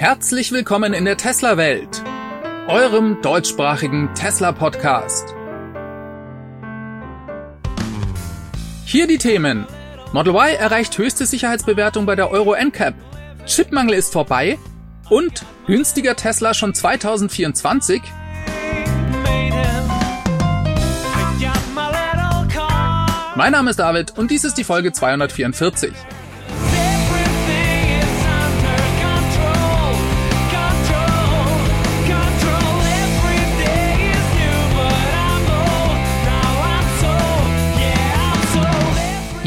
Herzlich willkommen in der Tesla-Welt, eurem deutschsprachigen Tesla-Podcast. Hier die Themen. Model Y erreicht höchste Sicherheitsbewertung bei der Euro NCAP. Chipmangel ist vorbei und günstiger Tesla schon 2024. Mein Name ist David und dies ist die Folge 244.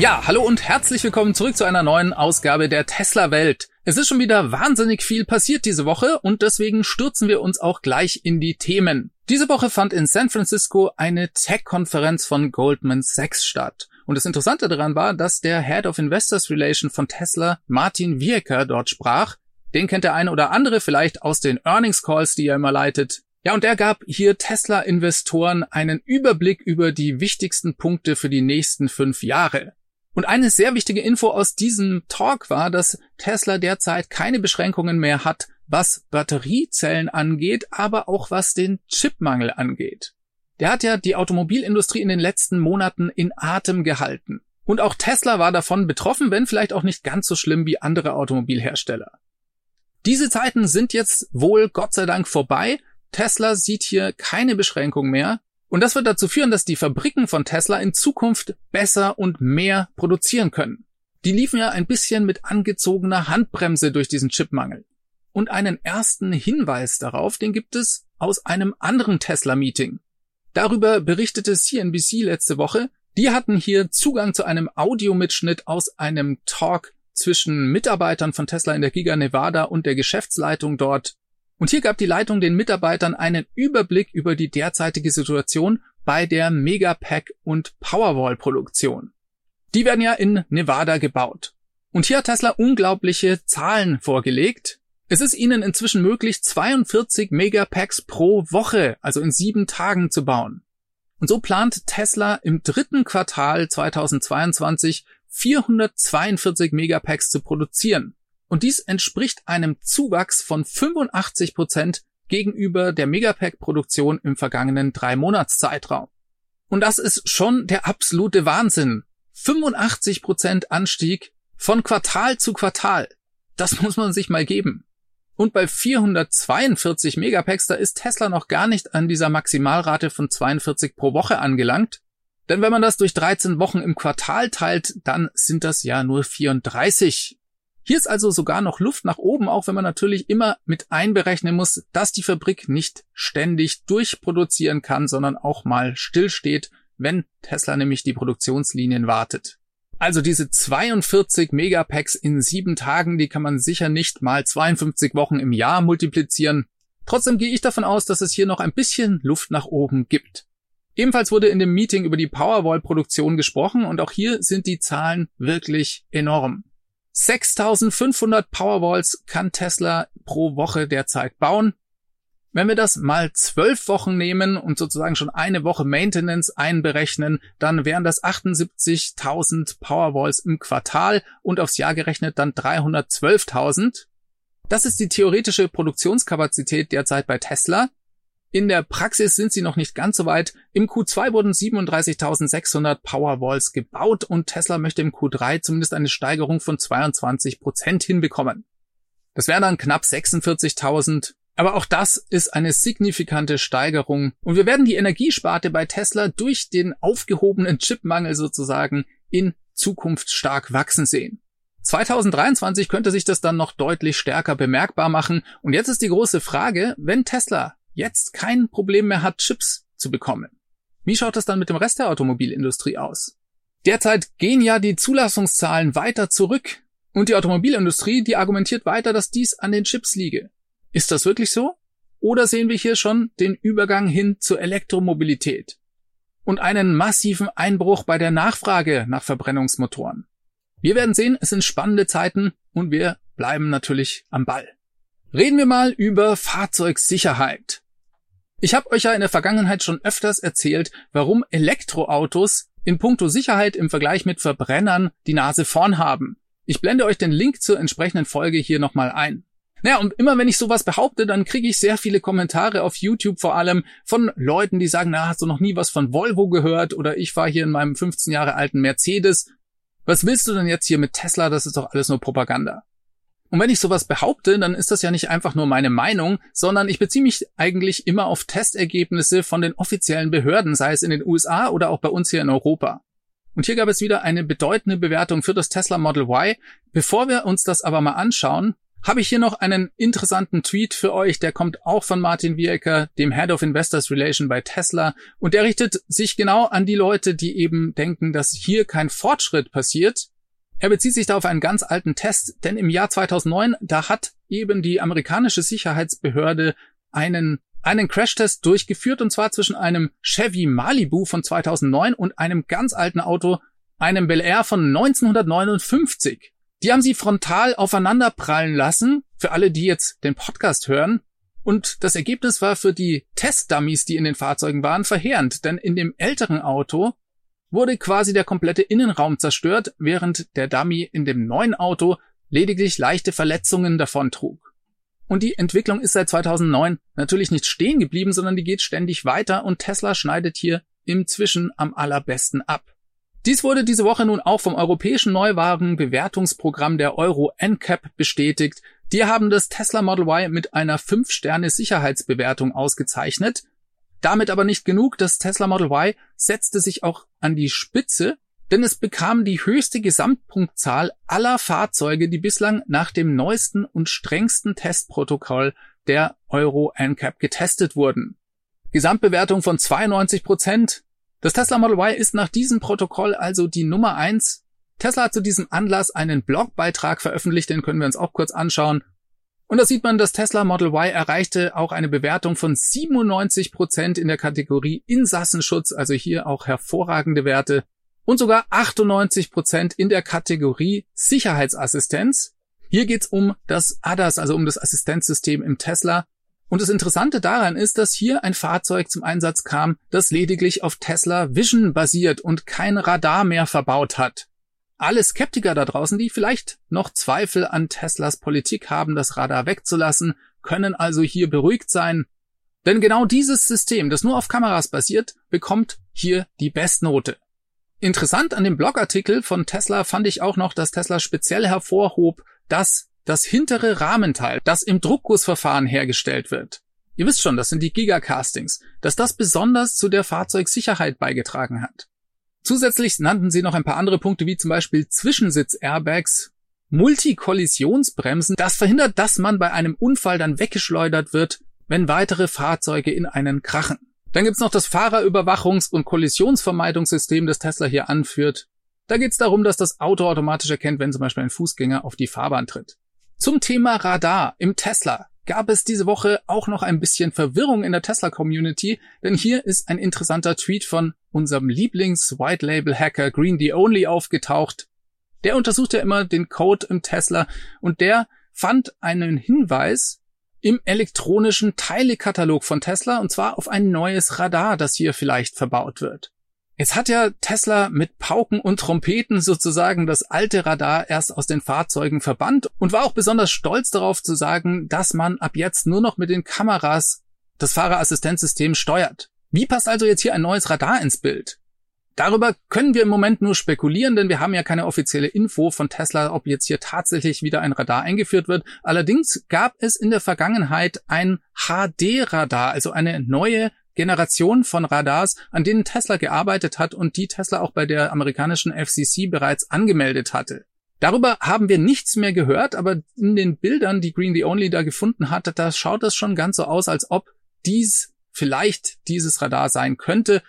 Ja, hallo und herzlich willkommen zurück zu einer neuen Ausgabe der Tesla Welt. Es ist schon wieder wahnsinnig viel passiert diese Woche und deswegen stürzen wir uns auch gleich in die Themen. Diese Woche fand in San Francisco eine Tech-Konferenz von Goldman Sachs statt. Und das Interessante daran war, dass der Head of Investors Relation von Tesla, Martin Wiecker, dort sprach. Den kennt der eine oder andere vielleicht aus den Earnings Calls, die er immer leitet. Ja, und er gab hier Tesla-Investoren einen Überblick über die wichtigsten Punkte für die nächsten fünf Jahre. Und eine sehr wichtige Info aus diesem Talk war, dass Tesla derzeit keine Beschränkungen mehr hat, was Batteriezellen angeht, aber auch was den Chipmangel angeht. Der hat ja die Automobilindustrie in den letzten Monaten in Atem gehalten. Und auch Tesla war davon betroffen, wenn vielleicht auch nicht ganz so schlimm wie andere Automobilhersteller. Diese Zeiten sind jetzt wohl Gott sei Dank vorbei. Tesla sieht hier keine Beschränkung mehr und das wird dazu führen, dass die Fabriken von Tesla in Zukunft besser und mehr produzieren können. Die liefen ja ein bisschen mit angezogener Handbremse durch diesen Chipmangel. Und einen ersten Hinweis darauf, den gibt es aus einem anderen Tesla-Meeting. Darüber berichtete CNBC letzte Woche. Die hatten hier Zugang zu einem Audiomitschnitt aus einem Talk zwischen Mitarbeitern von Tesla in der Giga Nevada und der Geschäftsleitung dort und hier gab die Leitung den Mitarbeitern einen Überblick über die derzeitige Situation bei der Megapack und Powerwall Produktion. Die werden ja in Nevada gebaut. Und hier hat Tesla unglaubliche Zahlen vorgelegt. Es ist ihnen inzwischen möglich, 42 Megapacks pro Woche, also in sieben Tagen zu bauen. Und so plant Tesla im dritten Quartal 2022 442 Megapacks zu produzieren. Und dies entspricht einem Zuwachs von 85 Prozent gegenüber der Megapack-Produktion im vergangenen drei Monatszeitraum. Und das ist schon der absolute Wahnsinn. 85 Prozent Anstieg von Quartal zu Quartal. Das muss man sich mal geben. Und bei 442 Megapacks, da ist Tesla noch gar nicht an dieser Maximalrate von 42 pro Woche angelangt. Denn wenn man das durch 13 Wochen im Quartal teilt, dann sind das ja nur 34 hier ist also sogar noch Luft nach oben, auch wenn man natürlich immer mit einberechnen muss, dass die Fabrik nicht ständig durchproduzieren kann, sondern auch mal stillsteht, wenn Tesla nämlich die Produktionslinien wartet. Also diese 42 Megapacks in sieben Tagen, die kann man sicher nicht mal 52 Wochen im Jahr multiplizieren. Trotzdem gehe ich davon aus, dass es hier noch ein bisschen Luft nach oben gibt. Ebenfalls wurde in dem Meeting über die Powerwall-Produktion gesprochen und auch hier sind die Zahlen wirklich enorm. 6500 Powerwalls kann Tesla pro Woche derzeit bauen. Wenn wir das mal zwölf Wochen nehmen und sozusagen schon eine Woche Maintenance einberechnen, dann wären das 78.000 Powerwalls im Quartal und aufs Jahr gerechnet dann 312.000. Das ist die theoretische Produktionskapazität derzeit bei Tesla. In der Praxis sind sie noch nicht ganz so weit. Im Q2 wurden 37.600 Powerwalls gebaut und Tesla möchte im Q3 zumindest eine Steigerung von 22 Prozent hinbekommen. Das wären dann knapp 46.000. Aber auch das ist eine signifikante Steigerung. Und wir werden die Energiesparte bei Tesla durch den aufgehobenen Chipmangel sozusagen in Zukunft stark wachsen sehen. 2023 könnte sich das dann noch deutlich stärker bemerkbar machen. Und jetzt ist die große Frage, wenn Tesla jetzt kein Problem mehr hat, Chips zu bekommen. Wie schaut es dann mit dem Rest der Automobilindustrie aus? Derzeit gehen ja die Zulassungszahlen weiter zurück und die Automobilindustrie, die argumentiert weiter, dass dies an den Chips liege. Ist das wirklich so? Oder sehen wir hier schon den Übergang hin zur Elektromobilität und einen massiven Einbruch bei der Nachfrage nach Verbrennungsmotoren? Wir werden sehen, es sind spannende Zeiten und wir bleiben natürlich am Ball. Reden wir mal über Fahrzeugsicherheit. Ich habe euch ja in der Vergangenheit schon öfters erzählt, warum Elektroautos in puncto Sicherheit im Vergleich mit Verbrennern die Nase vorn haben. Ich blende euch den Link zur entsprechenden Folge hier nochmal ein. Naja, und immer wenn ich sowas behaupte, dann kriege ich sehr viele Kommentare auf YouTube vor allem von Leuten, die sagen, na, hast du noch nie was von Volvo gehört oder ich war hier in meinem 15 Jahre alten Mercedes. Was willst du denn jetzt hier mit Tesla? Das ist doch alles nur Propaganda. Und wenn ich sowas behaupte, dann ist das ja nicht einfach nur meine Meinung, sondern ich beziehe mich eigentlich immer auf Testergebnisse von den offiziellen Behörden, sei es in den USA oder auch bei uns hier in Europa. Und hier gab es wieder eine bedeutende Bewertung für das Tesla Model Y. Bevor wir uns das aber mal anschauen, habe ich hier noch einen interessanten Tweet für euch, der kommt auch von Martin Wiecker, dem Head of Investors Relation bei Tesla, und der richtet sich genau an die Leute, die eben denken, dass hier kein Fortschritt passiert. Er bezieht sich da auf einen ganz alten Test, denn im Jahr 2009, da hat eben die amerikanische Sicherheitsbehörde einen einen Crashtest durchgeführt und zwar zwischen einem Chevy Malibu von 2009 und einem ganz alten Auto, einem Bel Air von 1959. Die haben sie frontal aufeinander prallen lassen, für alle, die jetzt den Podcast hören. Und das Ergebnis war für die Testdummies, die in den Fahrzeugen waren, verheerend, denn in dem älteren Auto wurde quasi der komplette Innenraum zerstört, während der Dummy in dem neuen Auto lediglich leichte Verletzungen davontrug. Und die Entwicklung ist seit 2009 natürlich nicht stehen geblieben, sondern die geht ständig weiter und Tesla schneidet hier im Zwischen am allerbesten ab. Dies wurde diese Woche nun auch vom europäischen Neuwagenbewertungsprogramm der Euro NCAP bestätigt. Die haben das Tesla Model Y mit einer 5-Sterne-Sicherheitsbewertung ausgezeichnet. Damit aber nicht genug. Das Tesla Model Y setzte sich auch an die Spitze, denn es bekam die höchste Gesamtpunktzahl aller Fahrzeuge, die bislang nach dem neuesten und strengsten Testprotokoll der Euro NCAP getestet wurden. Gesamtbewertung von 92 Prozent. Das Tesla Model Y ist nach diesem Protokoll also die Nummer eins. Tesla hat zu diesem Anlass einen Blogbeitrag veröffentlicht, den können wir uns auch kurz anschauen. Und da sieht man, das Tesla Model Y erreichte auch eine Bewertung von 97 Prozent in der Kategorie Insassenschutz, also hier auch hervorragende Werte. Und sogar 98 Prozent in der Kategorie Sicherheitsassistenz. Hier geht's um das ADAS, also um das Assistenzsystem im Tesla. Und das Interessante daran ist, dass hier ein Fahrzeug zum Einsatz kam, das lediglich auf Tesla Vision basiert und kein Radar mehr verbaut hat. Alle Skeptiker da draußen, die vielleicht noch Zweifel an Teslas Politik haben, das Radar wegzulassen, können also hier beruhigt sein. Denn genau dieses System, das nur auf Kameras basiert, bekommt hier die Bestnote. Interessant an dem Blogartikel von Tesla fand ich auch noch, dass Tesla speziell hervorhob, dass das hintere Rahmenteil, das im Druckgussverfahren hergestellt wird. Ihr wisst schon, das sind die Gigacastings, dass das besonders zu der Fahrzeugsicherheit beigetragen hat. Zusätzlich nannten sie noch ein paar andere Punkte, wie zum Beispiel Zwischensitz-Airbags, Multikollisionsbremsen, das verhindert, dass man bei einem Unfall dann weggeschleudert wird, wenn weitere Fahrzeuge in einen krachen. Dann gibt's noch das Fahrerüberwachungs- und Kollisionsvermeidungssystem, das Tesla hier anführt. Da geht's darum, dass das Auto automatisch erkennt, wenn zum Beispiel ein Fußgänger auf die Fahrbahn tritt. Zum Thema Radar im Tesla gab es diese Woche auch noch ein bisschen Verwirrung in der Tesla-Community, denn hier ist ein interessanter Tweet von unserem Lieblings-White-Label-Hacker Green the Only aufgetaucht. Der untersucht ja immer den Code im Tesla und der fand einen Hinweis im elektronischen Teilekatalog von Tesla und zwar auf ein neues Radar, das hier vielleicht verbaut wird. Jetzt hat ja Tesla mit Pauken und Trompeten sozusagen das alte Radar erst aus den Fahrzeugen verbannt und war auch besonders stolz darauf zu sagen, dass man ab jetzt nur noch mit den Kameras das Fahrerassistenzsystem steuert. Wie passt also jetzt hier ein neues Radar ins Bild? Darüber können wir im Moment nur spekulieren, denn wir haben ja keine offizielle Info von Tesla, ob jetzt hier tatsächlich wieder ein Radar eingeführt wird. Allerdings gab es in der Vergangenheit ein HD-Radar, also eine neue Generation von Radars, an denen Tesla gearbeitet hat und die Tesla auch bei der amerikanischen FCC bereits angemeldet hatte. Darüber haben wir nichts mehr gehört, aber in den Bildern, die Green the Only da gefunden hatte, da schaut es schon ganz so aus, als ob dies vielleicht dieses Radar sein könnte.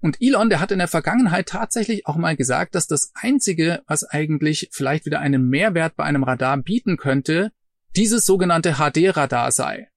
Und Elon, der hat in der Vergangenheit tatsächlich auch mal gesagt, dass das Einzige, was eigentlich vielleicht wieder einen Mehrwert bei einem Radar bieten könnte, dieses sogenannte HD-Radar sei.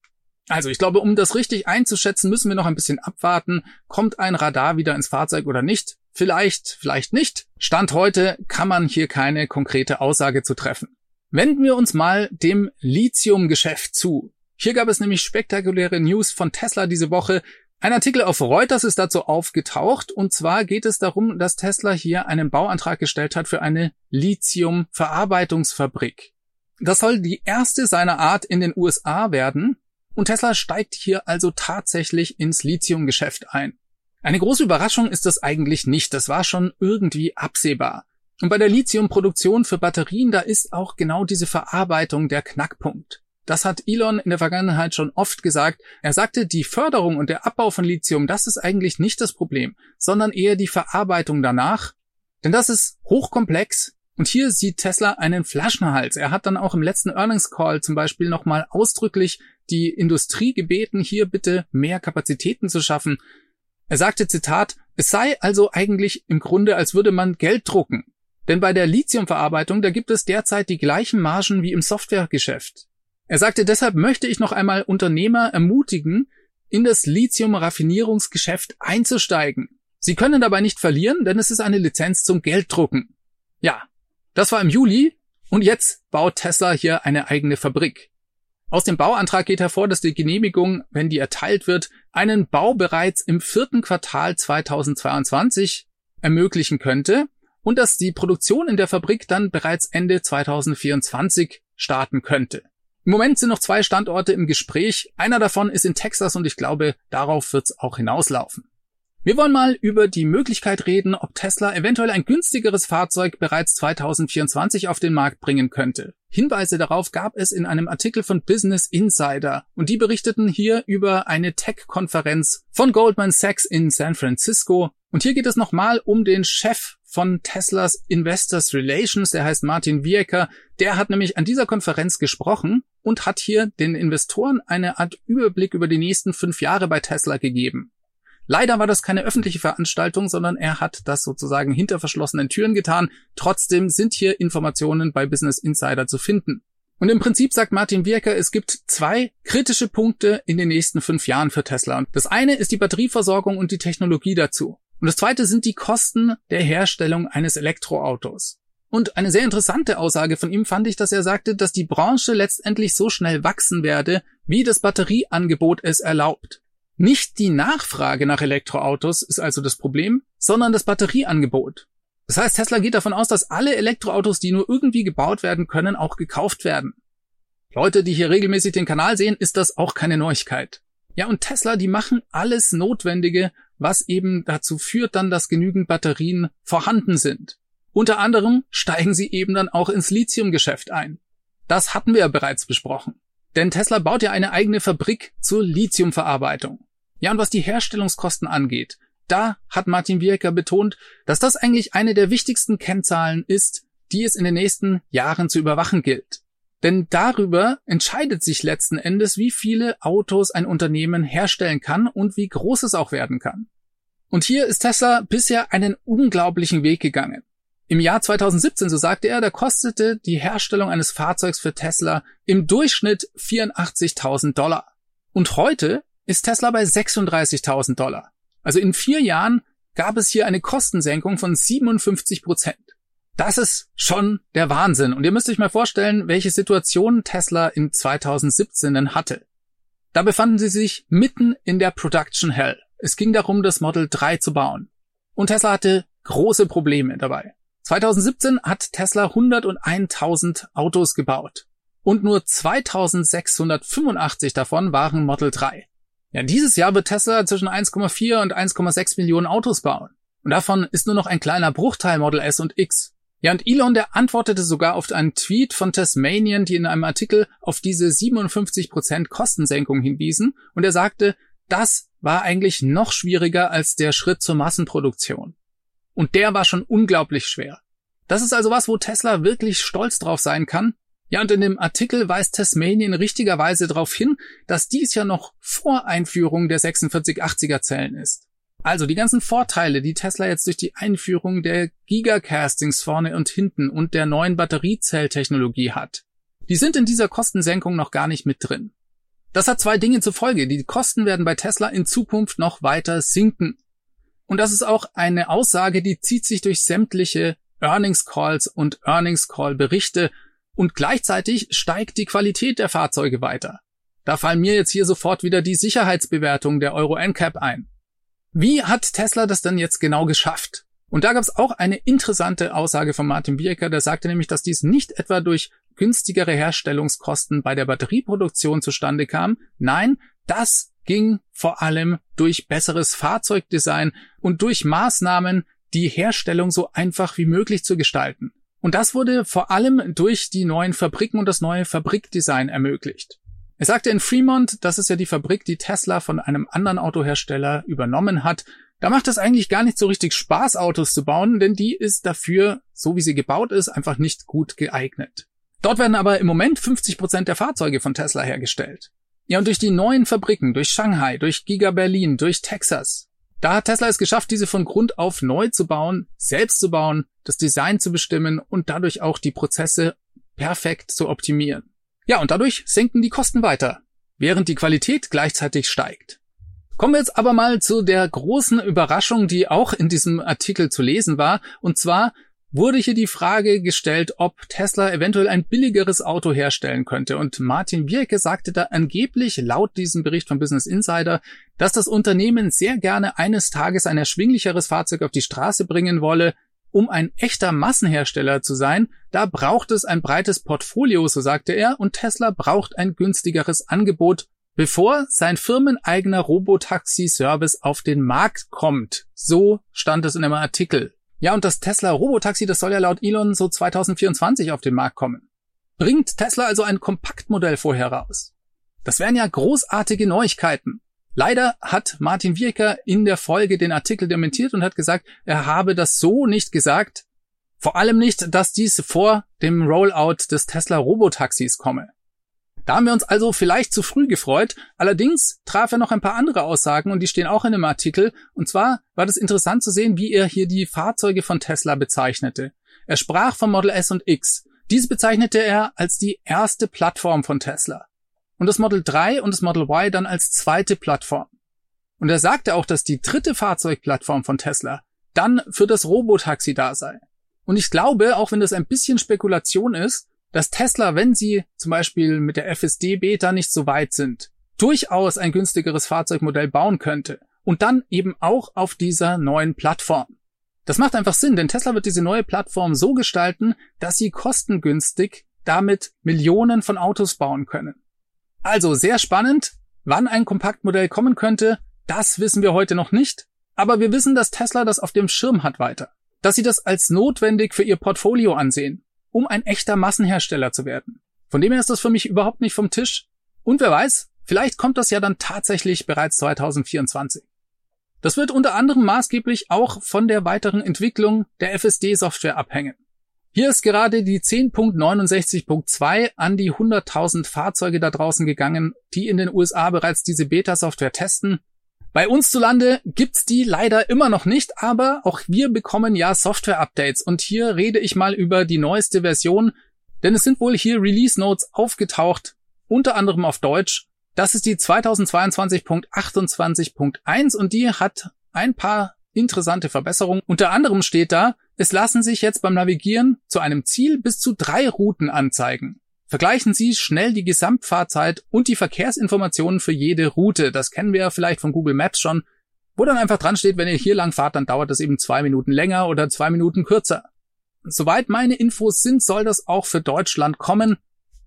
Also ich glaube, um das richtig einzuschätzen, müssen wir noch ein bisschen abwarten. Kommt ein Radar wieder ins Fahrzeug oder nicht? Vielleicht, vielleicht nicht. Stand heute kann man hier keine konkrete Aussage zu treffen. Wenden wir uns mal dem Lithium-Geschäft zu. Hier gab es nämlich spektakuläre News von Tesla diese Woche. Ein Artikel auf Reuters ist dazu aufgetaucht und zwar geht es darum, dass Tesla hier einen Bauantrag gestellt hat für eine Lithium-Verarbeitungsfabrik. Das soll die erste seiner Art in den USA werden und Tesla steigt hier also tatsächlich ins Lithiumgeschäft ein. Eine große Überraschung ist das eigentlich nicht, das war schon irgendwie absehbar. Und bei der Lithiumproduktion für Batterien, da ist auch genau diese Verarbeitung der Knackpunkt. Das hat Elon in der Vergangenheit schon oft gesagt. Er sagte, die Förderung und der Abbau von Lithium, das ist eigentlich nicht das Problem, sondern eher die Verarbeitung danach. Denn das ist hochkomplex, und hier sieht Tesla einen Flaschenhals. Er hat dann auch im letzten Earnings Call zum Beispiel nochmal ausdrücklich die Industrie gebeten, hier bitte mehr Kapazitäten zu schaffen. Er sagte Zitat, es sei also eigentlich im Grunde, als würde man Geld drucken. Denn bei der Lithiumverarbeitung, da gibt es derzeit die gleichen Margen wie im Softwaregeschäft. Er sagte, deshalb möchte ich noch einmal Unternehmer ermutigen, in das Lithium-Raffinierungsgeschäft einzusteigen. Sie können dabei nicht verlieren, denn es ist eine Lizenz zum Gelddrucken. Ja, das war im Juli und jetzt baut Tesla hier eine eigene Fabrik. Aus dem Bauantrag geht hervor, dass die Genehmigung, wenn die erteilt wird, einen Bau bereits im vierten Quartal 2022 ermöglichen könnte und dass die Produktion in der Fabrik dann bereits Ende 2024 starten könnte. Im Moment sind noch zwei Standorte im Gespräch. Einer davon ist in Texas und ich glaube, darauf wird es auch hinauslaufen. Wir wollen mal über die Möglichkeit reden, ob Tesla eventuell ein günstigeres Fahrzeug bereits 2024 auf den Markt bringen könnte. Hinweise darauf gab es in einem Artikel von Business Insider und die berichteten hier über eine Tech-Konferenz von Goldman Sachs in San Francisco. Und hier geht es nochmal um den Chef von Teslas Investors Relations, der heißt Martin Wiecker. Der hat nämlich an dieser Konferenz gesprochen und hat hier den Investoren eine Art Überblick über die nächsten fünf Jahre bei Tesla gegeben. Leider war das keine öffentliche Veranstaltung, sondern er hat das sozusagen hinter verschlossenen Türen getan. Trotzdem sind hier Informationen bei Business Insider zu finden. Und im Prinzip sagt Martin Wirker, es gibt zwei kritische Punkte in den nächsten fünf Jahren für Tesla. das eine ist die Batterieversorgung und die Technologie dazu. Und das zweite sind die Kosten der Herstellung eines Elektroautos. Und eine sehr interessante Aussage von ihm fand ich, dass er sagte, dass die Branche letztendlich so schnell wachsen werde, wie das Batterieangebot es erlaubt. Nicht die Nachfrage nach Elektroautos ist also das Problem, sondern das Batterieangebot. Das heißt, Tesla geht davon aus, dass alle Elektroautos, die nur irgendwie gebaut werden können, auch gekauft werden. Leute, die hier regelmäßig den Kanal sehen, ist das auch keine Neuigkeit. Ja, und Tesla, die machen alles Notwendige, was eben dazu führt dann, dass genügend Batterien vorhanden sind. Unter anderem steigen sie eben dann auch ins Lithiumgeschäft ein. Das hatten wir ja bereits besprochen. Denn Tesla baut ja eine eigene Fabrik zur Lithiumverarbeitung. Ja, und was die Herstellungskosten angeht, da hat Martin Wiecker betont, dass das eigentlich eine der wichtigsten Kennzahlen ist, die es in den nächsten Jahren zu überwachen gilt. Denn darüber entscheidet sich letzten Endes, wie viele Autos ein Unternehmen herstellen kann und wie groß es auch werden kann. Und hier ist Tesla bisher einen unglaublichen Weg gegangen. Im Jahr 2017, so sagte er, da kostete die Herstellung eines Fahrzeugs für Tesla im Durchschnitt 84.000 Dollar. Und heute ist Tesla bei 36.000 Dollar. Also in vier Jahren gab es hier eine Kostensenkung von 57 Prozent. Das ist schon der Wahnsinn. Und ihr müsst euch mal vorstellen, welche Situation Tesla in 2017 denn hatte. Da befanden sie sich mitten in der Production Hell. Es ging darum, das Model 3 zu bauen. Und Tesla hatte große Probleme dabei. 2017 hat Tesla 101.000 Autos gebaut. Und nur 2685 davon waren Model 3. Ja, dieses Jahr wird Tesla zwischen 1,4 und 1,6 Millionen Autos bauen. Und davon ist nur noch ein kleiner Bruchteil Model S und X. Ja, und Elon, der antwortete sogar auf einen Tweet von Tasmanian, die in einem Artikel auf diese 57% Kostensenkung hinwiesen. Und er sagte, das war eigentlich noch schwieriger als der Schritt zur Massenproduktion. Und der war schon unglaublich schwer. Das ist also was, wo Tesla wirklich stolz drauf sein kann, ja, und in dem Artikel weist Tasmanien richtigerweise darauf hin, dass dies ja noch vor Einführung der 4680er Zellen ist. Also die ganzen Vorteile, die Tesla jetzt durch die Einführung der Gigacastings vorne und hinten und der neuen Batteriezelltechnologie hat, die sind in dieser Kostensenkung noch gar nicht mit drin. Das hat zwei Dinge zur Folge. Die Kosten werden bei Tesla in Zukunft noch weiter sinken. Und das ist auch eine Aussage, die zieht sich durch sämtliche Earnings Calls und Earnings Call Berichte und gleichzeitig steigt die Qualität der Fahrzeuge weiter. Da fallen mir jetzt hier sofort wieder die Sicherheitsbewertung der Euro NCAP ein. Wie hat Tesla das denn jetzt genau geschafft? Und da gab es auch eine interessante Aussage von Martin Bierker, der sagte nämlich, dass dies nicht etwa durch günstigere Herstellungskosten bei der Batterieproduktion zustande kamen. Nein, das ging vor allem durch besseres Fahrzeugdesign und durch Maßnahmen, die Herstellung so einfach wie möglich zu gestalten. Und das wurde vor allem durch die neuen Fabriken und das neue Fabrikdesign ermöglicht. Er sagte in Fremont, das ist ja die Fabrik, die Tesla von einem anderen Autohersteller übernommen hat. Da macht es eigentlich gar nicht so richtig Spaß, Autos zu bauen, denn die ist dafür, so wie sie gebaut ist, einfach nicht gut geeignet. Dort werden aber im Moment 50 Prozent der Fahrzeuge von Tesla hergestellt. Ja, und durch die neuen Fabriken, durch Shanghai, durch Giga Berlin, durch Texas, da hat Tesla es geschafft, diese von Grund auf neu zu bauen, selbst zu bauen, das Design zu bestimmen und dadurch auch die Prozesse perfekt zu optimieren. Ja, und dadurch senken die Kosten weiter, während die Qualität gleichzeitig steigt. Kommen wir jetzt aber mal zu der großen Überraschung, die auch in diesem Artikel zu lesen war, und zwar wurde hier die Frage gestellt, ob Tesla eventuell ein billigeres Auto herstellen könnte. Und Martin Bierke sagte da angeblich laut diesem Bericht von Business Insider, dass das Unternehmen sehr gerne eines Tages ein erschwinglicheres Fahrzeug auf die Straße bringen wolle. Um ein echter Massenhersteller zu sein, da braucht es ein breites Portfolio, so sagte er, und Tesla braucht ein günstigeres Angebot, bevor sein firmeneigener Robotaxi-Service auf den Markt kommt. So stand es in einem Artikel. Ja, und das Tesla Robotaxi, das soll ja laut Elon so 2024 auf den Markt kommen. Bringt Tesla also ein Kompaktmodell vorher raus? Das wären ja großartige Neuigkeiten. Leider hat Martin Wirker in der Folge den Artikel dementiert und hat gesagt, er habe das so nicht gesagt. Vor allem nicht, dass dies vor dem Rollout des Tesla Robotaxis komme. Da haben wir uns also vielleicht zu früh gefreut. Allerdings traf er noch ein paar andere Aussagen und die stehen auch in dem Artikel. Und zwar war das interessant zu sehen, wie er hier die Fahrzeuge von Tesla bezeichnete. Er sprach vom Model S und X. Diese bezeichnete er als die erste Plattform von Tesla. Und das Model 3 und das Model Y dann als zweite Plattform. Und er sagte auch, dass die dritte Fahrzeugplattform von Tesla dann für das Robotaxi da sei. Und ich glaube, auch wenn das ein bisschen Spekulation ist, dass Tesla, wenn sie zum Beispiel mit der FSD-Beta nicht so weit sind, durchaus ein günstigeres Fahrzeugmodell bauen könnte und dann eben auch auf dieser neuen Plattform. Das macht einfach Sinn, denn Tesla wird diese neue Plattform so gestalten, dass sie kostengünstig damit Millionen von Autos bauen können. Also sehr spannend, wann ein Kompaktmodell kommen könnte, das wissen wir heute noch nicht, aber wir wissen, dass Tesla das auf dem Schirm hat weiter, dass sie das als notwendig für ihr Portfolio ansehen um ein echter Massenhersteller zu werden. Von dem her ist das für mich überhaupt nicht vom Tisch. Und wer weiß, vielleicht kommt das ja dann tatsächlich bereits 2024. Das wird unter anderem maßgeblich auch von der weiteren Entwicklung der FSD-Software abhängen. Hier ist gerade die 10.69.2 an die 100.000 Fahrzeuge da draußen gegangen, die in den USA bereits diese Beta-Software testen bei uns zu Lande gibt's die leider immer noch nicht, aber auch wir bekommen ja Software-Updates und hier rede ich mal über die neueste Version, denn es sind wohl hier Release Notes aufgetaucht, unter anderem auf Deutsch. Das ist die 2022.28.1 und die hat ein paar interessante Verbesserungen. Unter anderem steht da, es lassen sich jetzt beim Navigieren zu einem Ziel bis zu drei Routen anzeigen. Vergleichen Sie schnell die Gesamtfahrzeit und die Verkehrsinformationen für jede Route. Das kennen wir vielleicht von Google Maps schon, wo dann einfach dran steht, wenn ihr hier lang fahrt, dann dauert das eben zwei Minuten länger oder zwei Minuten kürzer. Soweit meine Infos sind, soll das auch für Deutschland kommen.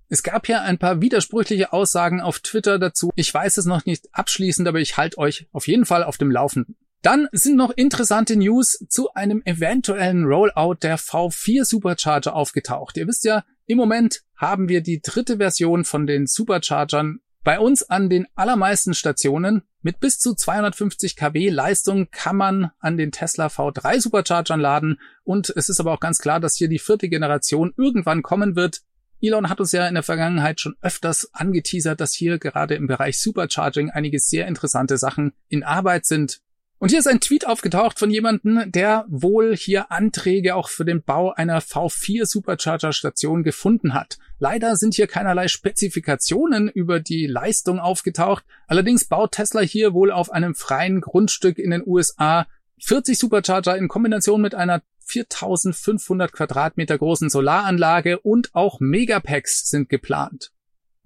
Es gab ja ein paar widersprüchliche Aussagen auf Twitter dazu. Ich weiß es noch nicht abschließend, aber ich halte euch auf jeden Fall auf dem Laufenden. Dann sind noch interessante News zu einem eventuellen Rollout der V4 Supercharger aufgetaucht. Ihr wisst ja, im Moment haben wir die dritte Version von den Superchargern bei uns an den allermeisten Stationen. Mit bis zu 250 kW Leistung kann man an den Tesla V3 Superchargern laden und es ist aber auch ganz klar, dass hier die vierte Generation irgendwann kommen wird. Elon hat uns ja in der Vergangenheit schon öfters angeteasert, dass hier gerade im Bereich Supercharging einige sehr interessante Sachen in Arbeit sind. Und hier ist ein Tweet aufgetaucht von jemandem, der wohl hier Anträge auch für den Bau einer V4 Supercharger Station gefunden hat. Leider sind hier keinerlei Spezifikationen über die Leistung aufgetaucht. Allerdings baut Tesla hier wohl auf einem freien Grundstück in den USA 40 Supercharger in Kombination mit einer 4500 Quadratmeter großen Solaranlage und auch Megapacks sind geplant.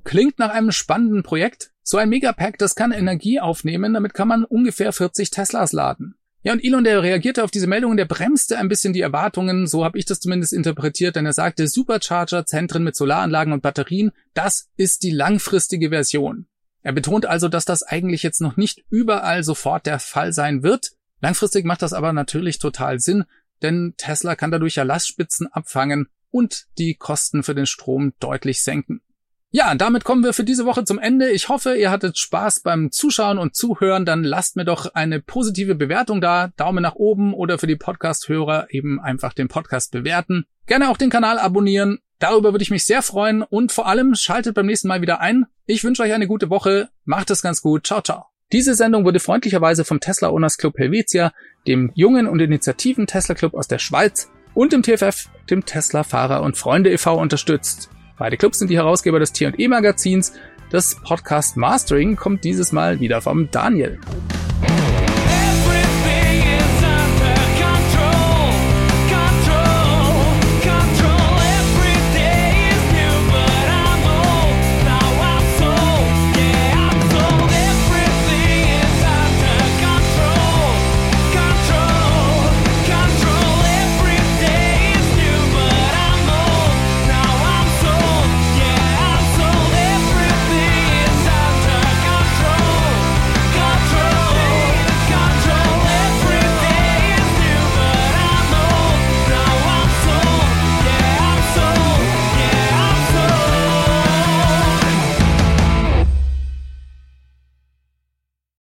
Klingt nach einem spannenden Projekt. So ein Megapack, das kann Energie aufnehmen, damit kann man ungefähr 40 Teslas laden. Ja, und Elon, der reagierte auf diese Meldungen, der bremste ein bisschen die Erwartungen, so habe ich das zumindest interpretiert, denn er sagte, Supercharger-Zentren mit Solaranlagen und Batterien, das ist die langfristige Version. Er betont also, dass das eigentlich jetzt noch nicht überall sofort der Fall sein wird. Langfristig macht das aber natürlich total Sinn, denn Tesla kann dadurch ja Lastspitzen abfangen und die Kosten für den Strom deutlich senken. Ja, damit kommen wir für diese Woche zum Ende. Ich hoffe, ihr hattet Spaß beim Zuschauen und Zuhören. Dann lasst mir doch eine positive Bewertung da. Daumen nach oben oder für die Podcast-Hörer eben einfach den Podcast bewerten. Gerne auch den Kanal abonnieren. Darüber würde ich mich sehr freuen und vor allem schaltet beim nächsten Mal wieder ein. Ich wünsche euch eine gute Woche. Macht es ganz gut. Ciao, ciao. Diese Sendung wurde freundlicherweise vom Tesla Owners Club Helvetia, dem jungen und initiativen Tesla Club aus der Schweiz und dem TFF, dem Tesla Fahrer und Freunde e.V. unterstützt. Beide Clubs sind die Herausgeber des T&E Magazins. Das Podcast Mastering kommt dieses Mal wieder vom Daniel.